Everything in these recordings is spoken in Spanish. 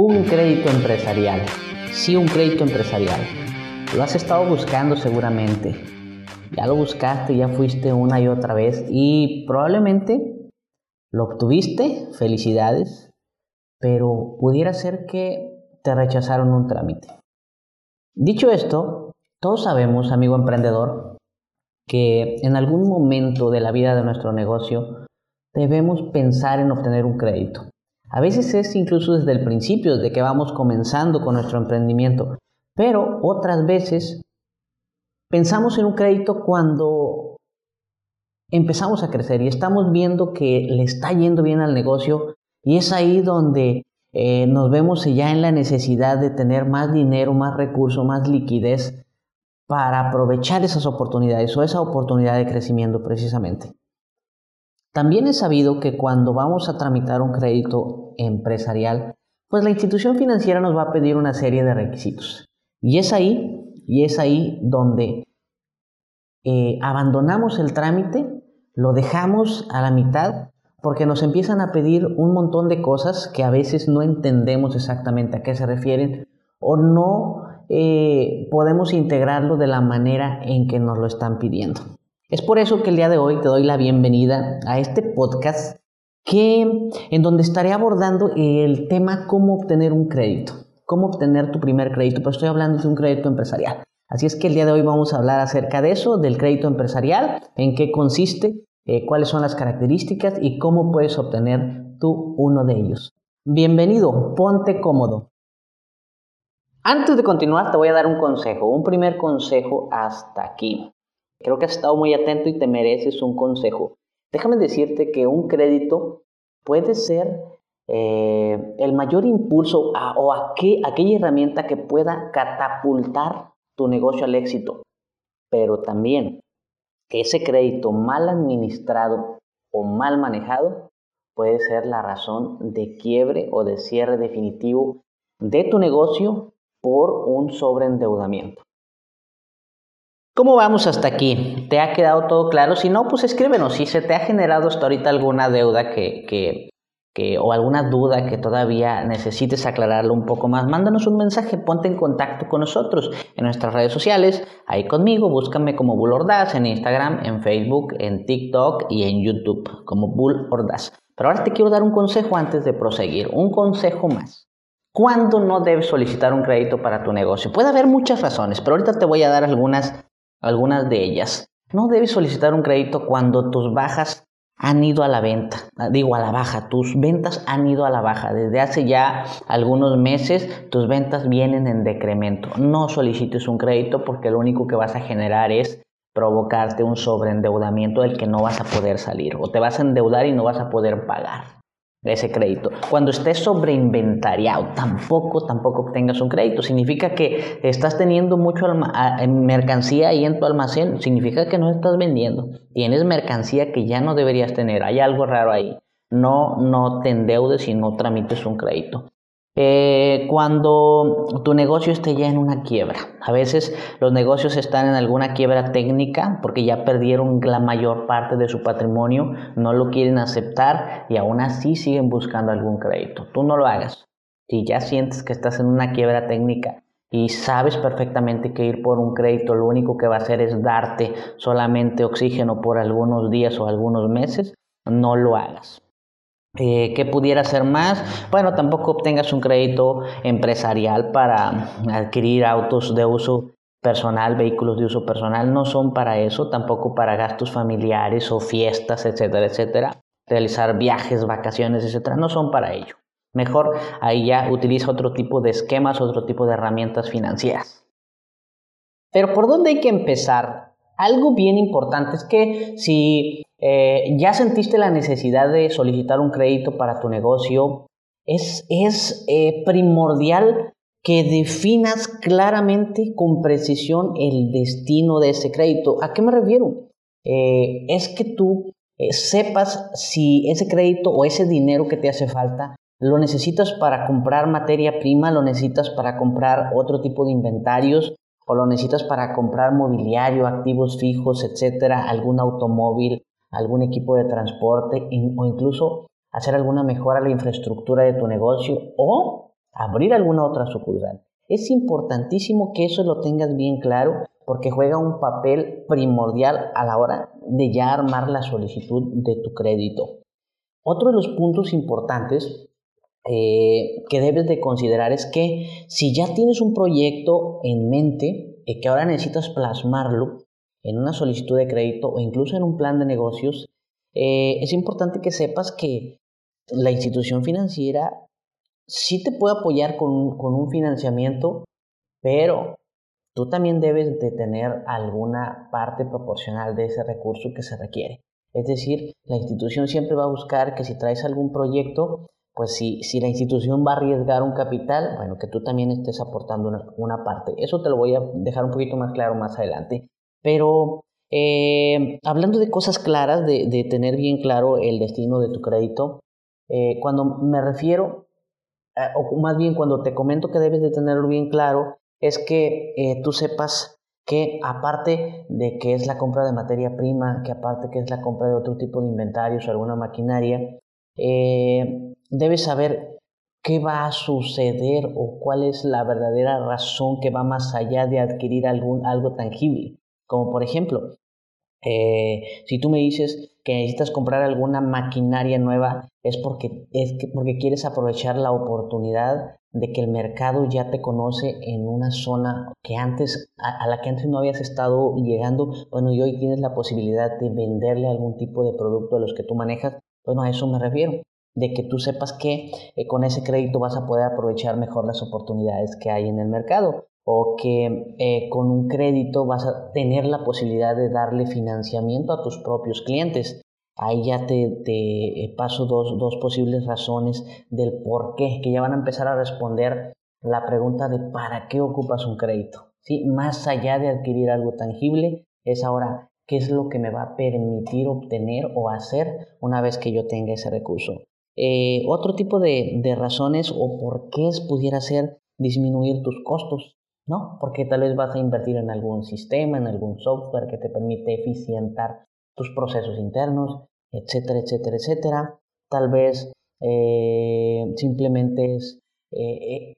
un crédito empresarial. Sí, un crédito empresarial. Lo has estado buscando seguramente. Ya lo buscaste, ya fuiste una y otra vez y probablemente lo obtuviste, felicidades, pero pudiera ser que te rechazaron un trámite. Dicho esto, todos sabemos, amigo emprendedor, que en algún momento de la vida de nuestro negocio debemos pensar en obtener un crédito. A veces es incluso desde el principio, desde que vamos comenzando con nuestro emprendimiento, pero otras veces pensamos en un crédito cuando empezamos a crecer y estamos viendo que le está yendo bien al negocio y es ahí donde eh, nos vemos ya en la necesidad de tener más dinero, más recursos, más liquidez para aprovechar esas oportunidades o esa oportunidad de crecimiento precisamente. También he sabido que cuando vamos a tramitar un crédito empresarial, pues la institución financiera nos va a pedir una serie de requisitos. Y es ahí, y es ahí donde eh, abandonamos el trámite, lo dejamos a la mitad, porque nos empiezan a pedir un montón de cosas que a veces no entendemos exactamente a qué se refieren o no eh, podemos integrarlo de la manera en que nos lo están pidiendo. Es por eso que el día de hoy te doy la bienvenida a este podcast que en donde estaré abordando el tema cómo obtener un crédito, cómo obtener tu primer crédito, pues estoy hablando de un crédito empresarial. Así es que el día de hoy vamos a hablar acerca de eso, del crédito empresarial, en qué consiste, eh, cuáles son las características y cómo puedes obtener tú uno de ellos. Bienvenido, ponte cómodo. Antes de continuar te voy a dar un consejo, un primer consejo hasta aquí. Creo que has estado muy atento y te mereces un consejo. Déjame decirte que un crédito puede ser eh, el mayor impulso o aquella herramienta que pueda catapultar tu negocio al éxito. Pero también ese crédito mal administrado o mal manejado puede ser la razón de quiebre o de cierre definitivo de tu negocio por un sobreendeudamiento. ¿Cómo vamos hasta aquí? ¿Te ha quedado todo claro? Si no, pues escríbenos. Si se te ha generado hasta ahorita alguna deuda que, o alguna duda que todavía necesites aclararlo un poco más, mándanos un mensaje, ponte en contacto con nosotros en nuestras redes sociales, ahí conmigo, búscame como Bull Ordaz en Instagram, en Facebook, en TikTok y en YouTube como Bull Ordaz. Pero ahora te quiero dar un consejo antes de proseguir, un consejo más. ¿Cuándo no debes solicitar un crédito para tu negocio? Puede haber muchas razones, pero ahorita te voy a dar algunas algunas de ellas. No debes solicitar un crédito cuando tus bajas han ido a la venta, digo a la baja, tus ventas han ido a la baja. Desde hace ya algunos meses tus ventas vienen en decremento. No solicites un crédito porque lo único que vas a generar es provocarte un sobreendeudamiento del que no vas a poder salir o te vas a endeudar y no vas a poder pagar ese crédito. Cuando estés sobreinventariado, tampoco, tampoco obtengas un crédito. Significa que estás teniendo mucho mercancía ahí en tu almacén. Significa que no estás vendiendo. Tienes mercancía que ya no deberías tener. Hay algo raro ahí. No, no te endeudes y no tramites un crédito. Eh, cuando tu negocio esté ya en una quiebra. A veces los negocios están en alguna quiebra técnica porque ya perdieron la mayor parte de su patrimonio, no lo quieren aceptar y aún así siguen buscando algún crédito. Tú no lo hagas. Si ya sientes que estás en una quiebra técnica y sabes perfectamente que ir por un crédito lo único que va a hacer es darte solamente oxígeno por algunos días o algunos meses, no lo hagas. Eh, ¿Qué pudiera ser más? Bueno, tampoco obtengas un crédito empresarial para adquirir autos de uso personal, vehículos de uso personal, no son para eso, tampoco para gastos familiares o fiestas, etcétera, etcétera. Realizar viajes, vacaciones, etcétera, no son para ello. Mejor ahí ya utiliza otro tipo de esquemas, otro tipo de herramientas financieras. Pero ¿por dónde hay que empezar? Algo bien importante es que si eh, ya sentiste la necesidad de solicitar un crédito para tu negocio, es, es eh, primordial que definas claramente con precisión el destino de ese crédito. ¿A qué me refiero? Eh, es que tú sepas si ese crédito o ese dinero que te hace falta lo necesitas para comprar materia prima, lo necesitas para comprar otro tipo de inventarios, o lo necesitas para comprar mobiliario, activos fijos, etcétera, algún automóvil, algún equipo de transporte o incluso hacer alguna mejora a la infraestructura de tu negocio o abrir alguna otra sucursal. Es importantísimo que eso lo tengas bien claro porque juega un papel primordial a la hora de ya armar la solicitud de tu crédito. Otro de los puntos importantes eh, que debes de considerar es que si ya tienes un proyecto en mente y que ahora necesitas plasmarlo en una solicitud de crédito o incluso en un plan de negocios, eh, es importante que sepas que la institución financiera sí te puede apoyar con un, financiamiento, pero tú también debes de tener alguna parte proporcional de ese recurso que se requiere. Es decir, la institución siempre va a buscar que si traes algún proyecto, pues si, si la institución va a arriesgar un capital, bueno, que tú también estés aportando una, parte. Eso te lo voy a dejar un poquito más claro más adelante. Pero eh, hablando de cosas claras, de, tener bien claro el destino de tu crédito, eh, cuando me refiero, eh, o más bien cuando te comento que debes de tenerlo bien claro, es que eh, tú sepas que aparte de que es la compra de materia prima, que aparte que es la compra de otro tipo de inventarios o alguna maquinaria, debes saber qué va a suceder o cuál es la verdadera razón que va más allá de adquirir algún, algo tangible. Como por ejemplo, si tú me dices que necesitas comprar alguna maquinaria nueva es porque, es porque quieres aprovechar la oportunidad de que el mercado ya te conoce en una zona que antes, a, la que antes no habías estado llegando, bueno, y hoy tienes la posibilidad de venderle algún tipo de producto de los que tú manejas, bueno, a eso me refiero, de que tú sepas que eh, con ese crédito vas a poder aprovechar mejor las oportunidades que hay en el mercado o que eh, con un crédito vas a tener la posibilidad de darle financiamiento a tus propios clientes. Ahí ya te, te paso dos, dos, posibles razones del por qué, que ya van a empezar a responder la pregunta de para qué ocupas un crédito. ¿Sí? Más allá de adquirir algo tangible, es ahora qué es lo que me va a permitir obtener o hacer una vez que yo tenga ese recurso. Eh, otro tipo de, de razones o por qué pudiera ser disminuir tus costos. ¿No? Porque tal vez vas a invertir en algún sistema, en algún software que te permite eficientar tus procesos internos, etcétera, etcétera, etcétera. Tal vez eh, simplemente es eh, eh,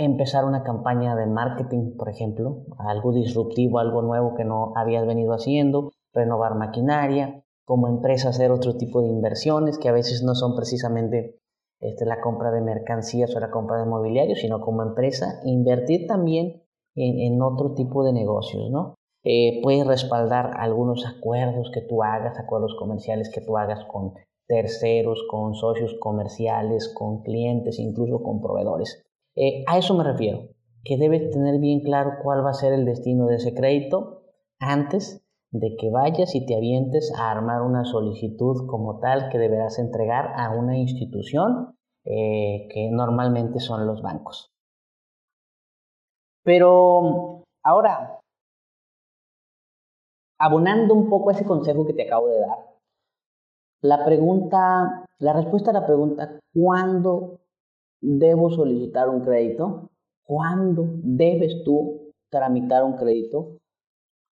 empezar una campaña de marketing, por ejemplo, algo disruptivo, algo nuevo que no habías venido haciendo, renovar maquinaria, como empresa hacer otro tipo de inversiones que a veces no son precisamente este, la compra de mercancías o la compra de mobiliario, sino como empresa, invertir también en, otro tipo de negocios, ¿no? Eh, puedes respaldar algunos acuerdos que tú hagas, acuerdos comerciales que tú hagas con terceros, con socios comerciales, con clientes, incluso con proveedores. Eh, a eso me refiero, que debes tener bien claro cuál va a ser el destino de ese crédito antes de que vayas y te avientes a armar una solicitud como tal que deberás entregar a una institución eh, que normalmente son los bancos. Pero ahora, abonando un poco ese consejo que te acabo de dar, la pregunta, la respuesta a la pregunta, ¿cuándo debo solicitar un crédito? ¿Cuándo debes tú tramitar un crédito?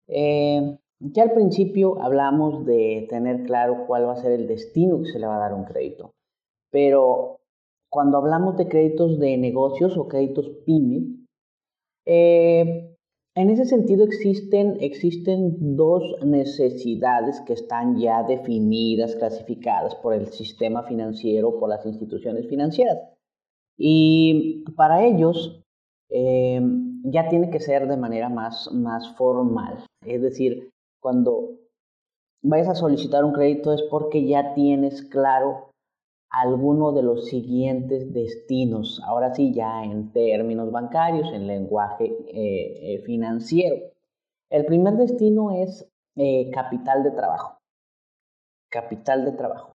Eh, ya al principio hablamos de tener claro cuál va a ser el destino que se le va a dar un crédito, pero cuando hablamos de créditos de negocios o créditos PYME, eh, en ese sentido existen, existen dos necesidades que están ya definidas, clasificadas por el sistema financiero, por las instituciones financieras. Y para ellos eh, ya tiene que ser de manera más, más formal. Es decir, cuando vayas a solicitar un crédito es porque ya tienes claro alguno de los siguientes destinos, ahora sí ya en términos bancarios, en lenguaje eh, eh, financiero. El primer destino es eh, capital de trabajo, capital de trabajo.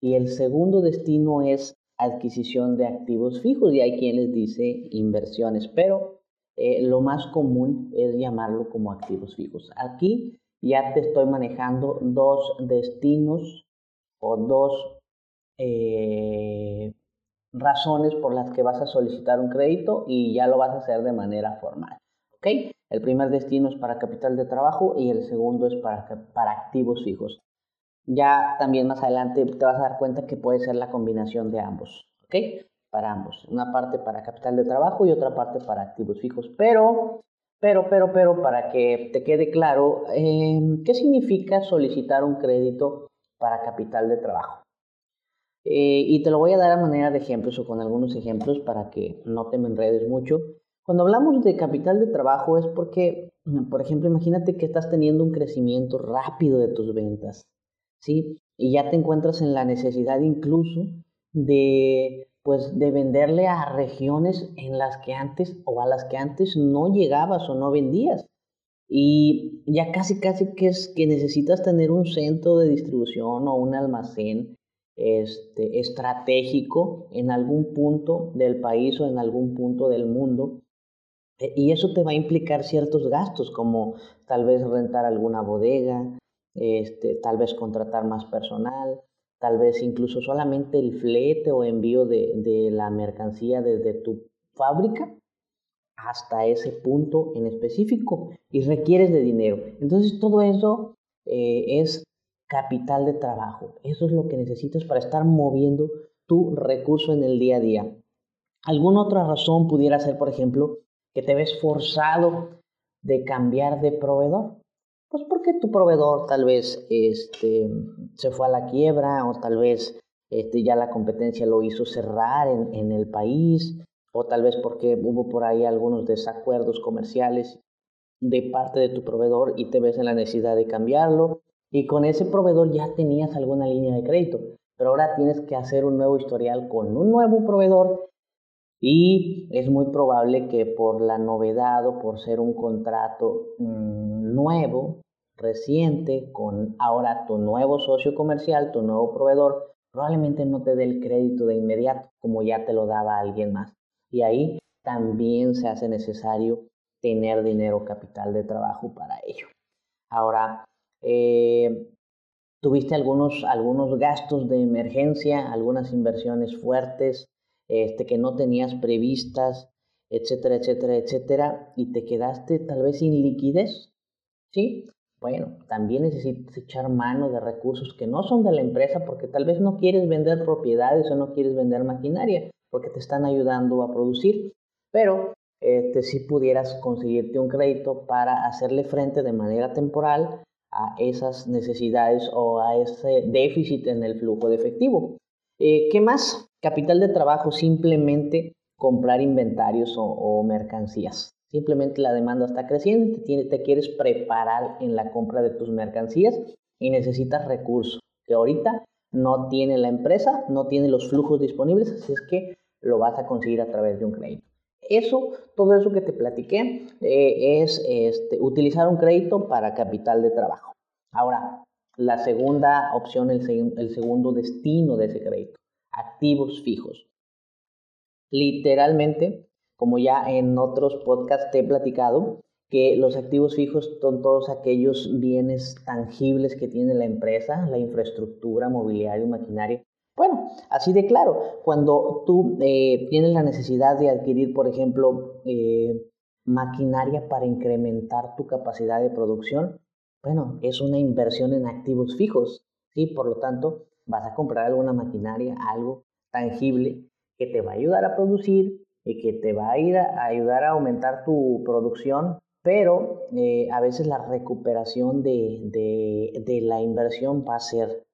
Y el segundo destino es adquisición de activos fijos y hay quien les dice inversiones, pero lo más común es llamarlo como activos fijos. Aquí ya te estoy manejando dos destinos o dos eh, razones por las que vas a solicitar un crédito y ya lo vas a hacer de manera formal. ¿Ok? El primer destino es para capital de trabajo y el segundo es para, para activos fijos. Ya también más adelante te vas a dar cuenta que puede ser la combinación de ambos. ¿Ok? para ambos. Una parte para capital de trabajo y otra parte para activos fijos. Pero, pero, pero, pero, para que te quede claro, em, ¿qué significa solicitar un crédito para capital de trabajo? Eh, y te lo voy a dar a manera de ejemplos o con algunos ejemplos para que no te me enredes mucho. Cuando hablamos de capital de trabajo es porque, por ejemplo, imagínate que estás teniendo un crecimiento rápido de tus ventas, ¿sí? Y ya te encuentras en la necesidad incluso de, pues, de venderle a regiones en las que antes o a las que antes no llegabas o no vendías. Y ya casi, casi que es que necesitas tener un centro de distribución o un almacén este, estratégico en algún punto del país o en algún punto del mundo. E, y eso te va a implicar ciertos gastos, como tal vez rentar alguna bodega, este, tal vez contratar más personal, tal vez incluso solamente el flete o envío de, de la mercancía desde tu fábrica hasta ese punto en específico y requieres de dinero. Entonces todo eso eh, es capital de trabajo. Eso es lo que necesitas para estar moviendo tu recurso en el día a día. Alguna otra razón pudiera ser, por ejemplo, que te ves forzado de cambiar de proveedor. Pues porque tu proveedor tal vez este, se fue a la quiebra o tal vez este, ya la competencia lo hizo cerrar en, en el país o tal vez porque hubo por ahí algunos desacuerdos comerciales de parte de tu proveedor y te ves en la necesidad de cambiarlo y con ese proveedor ya tenías alguna línea de crédito, pero ahora tienes que hacer un nuevo historial con un nuevo proveedor y es muy probable que por la novedad o por ser un contrato mm, nuevo, reciente, con ahora tu nuevo socio comercial, tu nuevo proveedor, probablemente no te dé el crédito de inmediato como ya te lo daba alguien más. Y ahí también se hace necesario tener dinero capital de trabajo para ello. Ahora, eh, tuviste algunos, algunos gastos de emergencia, algunas inversiones fuertes este, que no tenías previstas, etcétera, etcétera, etcétera, y te quedaste tal vez sin liquidez, ¿sí? Bueno, también necesitas echar mano de recursos que no son de la empresa porque tal vez no quieres vender propiedades o no quieres vender maquinaria porque te están ayudando a producir, pero este, si pudieras conseguirte un crédito para hacerle frente de manera temporal a esas necesidades o a ese déficit en el flujo de efectivo. Eh, ¿Qué más? Capital de trabajo, simplemente comprar inventarios o, mercancías. Simplemente la demanda está creciendo, te, te quieres preparar en la compra de tus mercancías y necesitas recursos que ahorita no tiene la empresa, no tiene los flujos disponibles, así es que lo vas a conseguir a través de un crédito. Eso, todo eso que te platiqué, eh, es este, utilizar un crédito para capital de trabajo. Ahora, la segunda opción, el segundo destino de ese crédito, activos fijos. Literalmente, como ya en otros podcasts te he platicado, que los activos fijos son todos aquellos bienes tangibles que tiene la empresa, la infraestructura, mobiliario, maquinaria, bueno, así de claro, cuando tú eh, tienes la necesidad de adquirir, por ejemplo, eh, maquinaria para incrementar tu capacidad de producción, bueno, es una inversión en activos fijos, ¿sí? Por lo tanto, vas a comprar alguna maquinaria, algo tangible que te va a ayudar a producir y que te va a, ir a, ayudar a aumentar tu producción, pero eh, a veces la recuperación de, de la inversión va a ser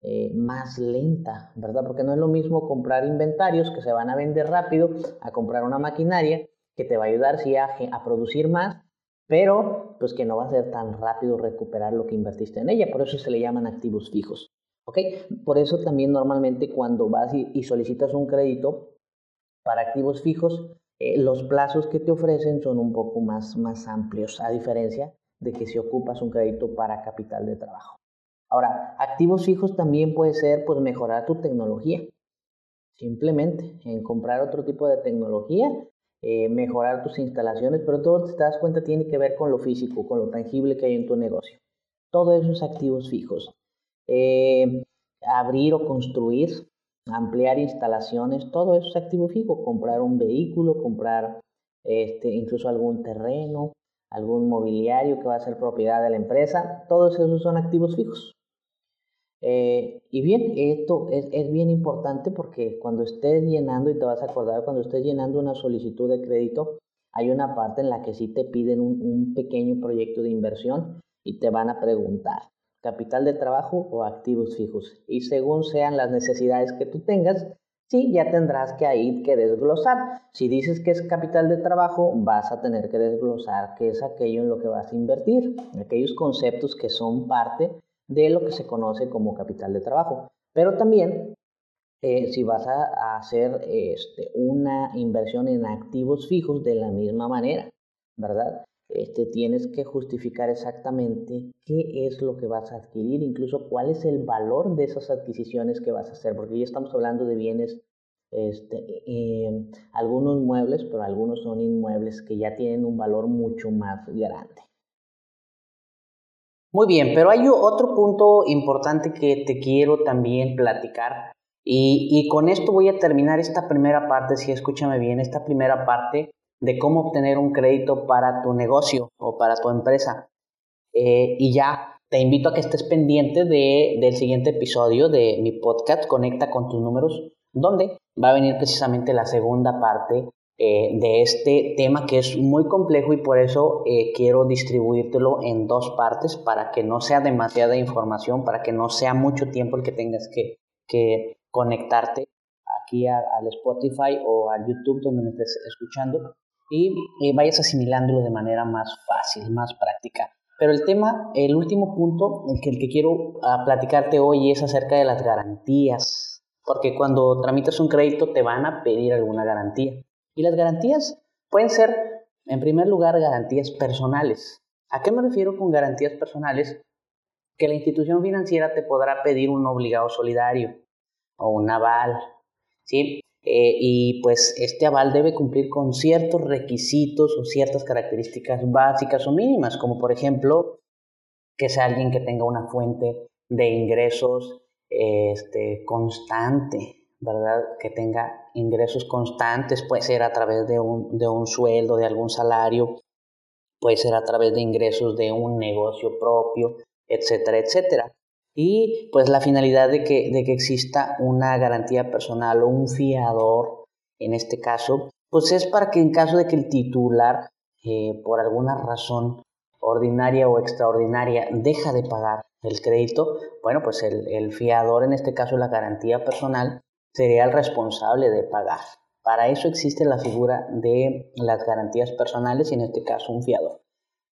eh, más lenta, ¿verdad? Porque no es lo mismo comprar inventarios que se van a vender rápido a comprar una maquinaria que te va a ayudar sí a, a producir más, pero pues que no va a ser tan rápido recuperar lo que invertiste en ella, por eso se le llaman activos fijos. ¿Ok? Por eso también normalmente cuando vas y, solicitas un crédito para activos fijos, eh, los plazos que te ofrecen son un poco más, más amplios, a diferencia de que si ocupas un crédito para capital de trabajo. Ahora, activos fijos también puede ser pues mejorar tu tecnología. Simplemente en comprar otro tipo de tecnología, eh, mejorar tus instalaciones, pero todo te das cuenta tiene que ver con lo físico, con lo tangible que hay en tu negocio. Todo eso es activos fijos. Eh, abrir o construir, ampliar instalaciones, todo eso es activo fijo. Comprar un vehículo, comprar este, incluso algún terreno, algún mobiliario que va a ser propiedad de la empresa, todos esos son activos fijos. Eh, y bien, esto es, bien importante porque cuando estés llenando, y te vas a acordar, cuando estés llenando una solicitud de crédito, hay una parte en la que sí te piden un pequeño proyecto de inversión y te van a preguntar, capital de trabajo o activos fijos. Y según sean las necesidades que tú tengas, sí, ya tendrás que ahí que desglosar. Si dices que es capital de trabajo, vas a tener que desglosar qué es aquello en lo que vas a invertir, aquellos conceptos que son parte de lo que se conoce como capital de trabajo. Pero también, eh, si vas a, hacer este, una inversión en activos fijos de la misma manera, ¿verdad? Este, tienes que justificar exactamente qué es lo que vas a adquirir, incluso cuál es el valor de esas adquisiciones que vas a hacer, porque ya estamos hablando de bienes, este, algunos muebles, pero algunos son inmuebles que ya tienen un valor mucho más grande. Muy bien, pero hay otro punto importante que te quiero también platicar y, con esto voy a terminar esta primera parte, si escúchame bien, esta primera parte de cómo obtener un crédito para tu negocio o para tu empresa. Eh, y ya te invito a que estés pendiente de, del siguiente episodio de mi podcast, Conecta con tus números, donde va a venir precisamente la segunda parte eh, de este tema que es muy complejo y por eso eh, quiero distribuírtelo en dos partes para que no sea demasiada información, para que no sea mucho tiempo el que tengas que, que conectarte aquí al Spotify o al YouTube donde me estés escuchando y vayas asimilándolo de manera más fácil, más práctica. Pero el tema, el último punto, el que, el que quiero ah, platicarte hoy es acerca de las garantías. Porque cuando tramitas un crédito te van a pedir alguna garantía. Y las garantías pueden ser, en primer lugar, garantías personales. ¿A qué me refiero con garantías personales? Que la institución financiera te podrá pedir un obligado solidario o un aval. ¿sí? Eh, y pues este aval debe cumplir con ciertos requisitos o ciertas características básicas o mínimas, como por ejemplo que sea alguien que tenga una fuente de ingresos este, constante, ¿verdad? Que tenga ingresos constantes, puede ser a través de un, de un sueldo, de algún salario, puede ser a través de ingresos de un negocio propio, etcétera, etcétera. Y pues la finalidad de que, de que exista una garantía personal o un fiador, en este caso, pues es para que en caso de que el titular, eh, por alguna razón ordinaria o extraordinaria, deja de pagar el crédito, bueno, pues el, el fiador, en este caso la garantía personal, sería el responsable de pagar. Para eso existe la figura de las garantías personales y en este caso un fiador.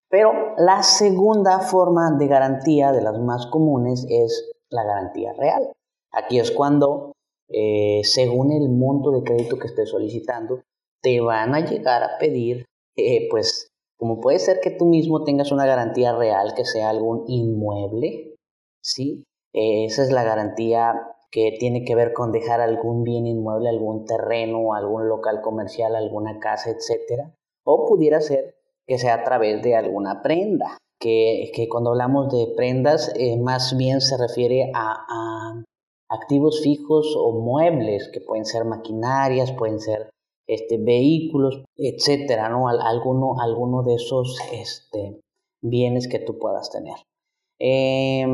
Pero la segunda forma de garantía de las más comunes es la garantía real. Aquí es cuando, eh, según el monto de crédito que estés solicitando, te van a llegar a pedir, eh, pues, como puede ser que tú mismo tengas una garantía real, que sea algún inmueble, ¿sí? esa es la garantía que tiene que ver con dejar algún bien inmueble, algún terreno, algún local comercial, alguna casa, etc. O pudiera ser que sea a través de alguna prenda, que, que cuando hablamos de prendas eh, más bien se refiere a, a, activos fijos o muebles, que pueden ser maquinarias, pueden ser este, vehículos, etcétera, ¿no? Alguno, alguno de esos este, bienes que tú puedas tener. Eh,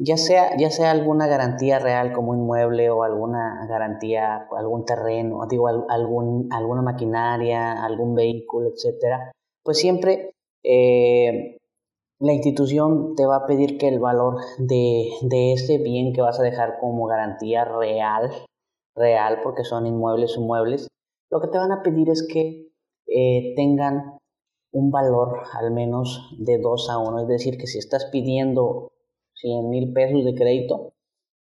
ya sea, ya sea alguna garantía real como inmueble o alguna garantía, algún terreno, digo, algún, alguna maquinaria, algún vehículo, etcétera, pues siempre eh, la institución te va a pedir que el valor de, ese bien que vas a dejar como garantía real, real porque son inmuebles o muebles, lo que te van a pedir es que eh, tengan un valor al menos de 2 a 1, es decir, que si estás pidiendo 100 mil pesos de crédito,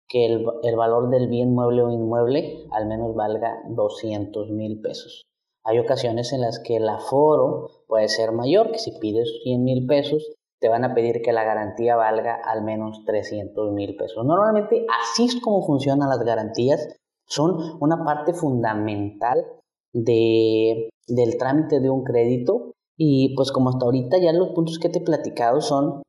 que el, el, valor del bien mueble o inmueble al menos valga 200 mil pesos. Hay ocasiones en las que el aforo puede ser mayor, que si pides 100 mil pesos, te van a pedir que la garantía valga al menos 300 mil pesos. Normalmente así es como funcionan las garantías, son una parte fundamental de, del trámite de un crédito y pues como hasta ahorita ya los puntos que te he platicado son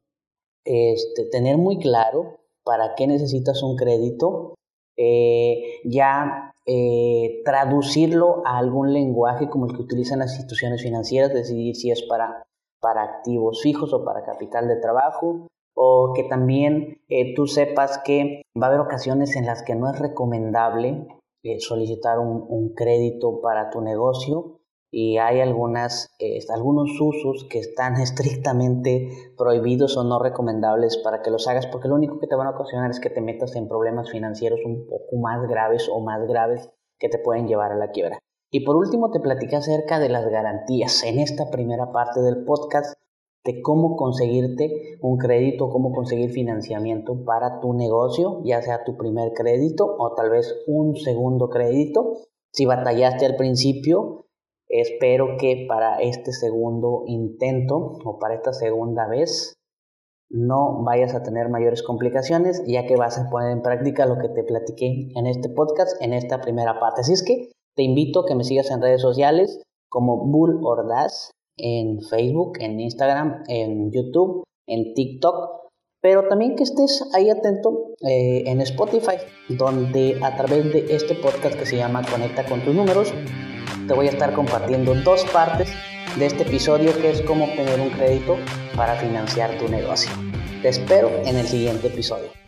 este, tener muy claro para qué necesitas un crédito, eh, ya eh, traducirlo a algún lenguaje como el que utilizan las instituciones financieras, decidir si es para, para activos fijos o para capital de trabajo, o que también eh, tú sepas que va a haber ocasiones en las que no es recomendable eh, solicitar un, crédito para tu negocio y hay eh, algunos usos que están estrictamente prohibidos o no recomendables para que los hagas porque lo único que te van a ocasionar es que te metas en problemas financieros un poco más graves o más graves que te pueden llevar a la quiebra. Y por último te platicé acerca de las garantías en esta primera parte del podcast de cómo conseguirte un crédito, cómo conseguir financiamiento para tu negocio, ya sea tu primer crédito o tal vez un segundo crédito. Si batallaste al principio, espero que para este segundo intento o para esta segunda vez no vayas a tener mayores complicaciones, ya que vas a poner en práctica lo que te platiqué en este podcast, en esta primera parte. Así es que te invito a que me sigas en redes sociales como Bull Ordaz en Facebook, en Instagram, en YouTube, en TikTok, pero también que estés ahí atento eh, en Spotify, donde a través de este podcast que se llama Conecta con tus números, te voy a estar compartiendo dos partes de este episodio que es cómo obtener un crédito para financiar tu negocio. Te espero en el siguiente episodio.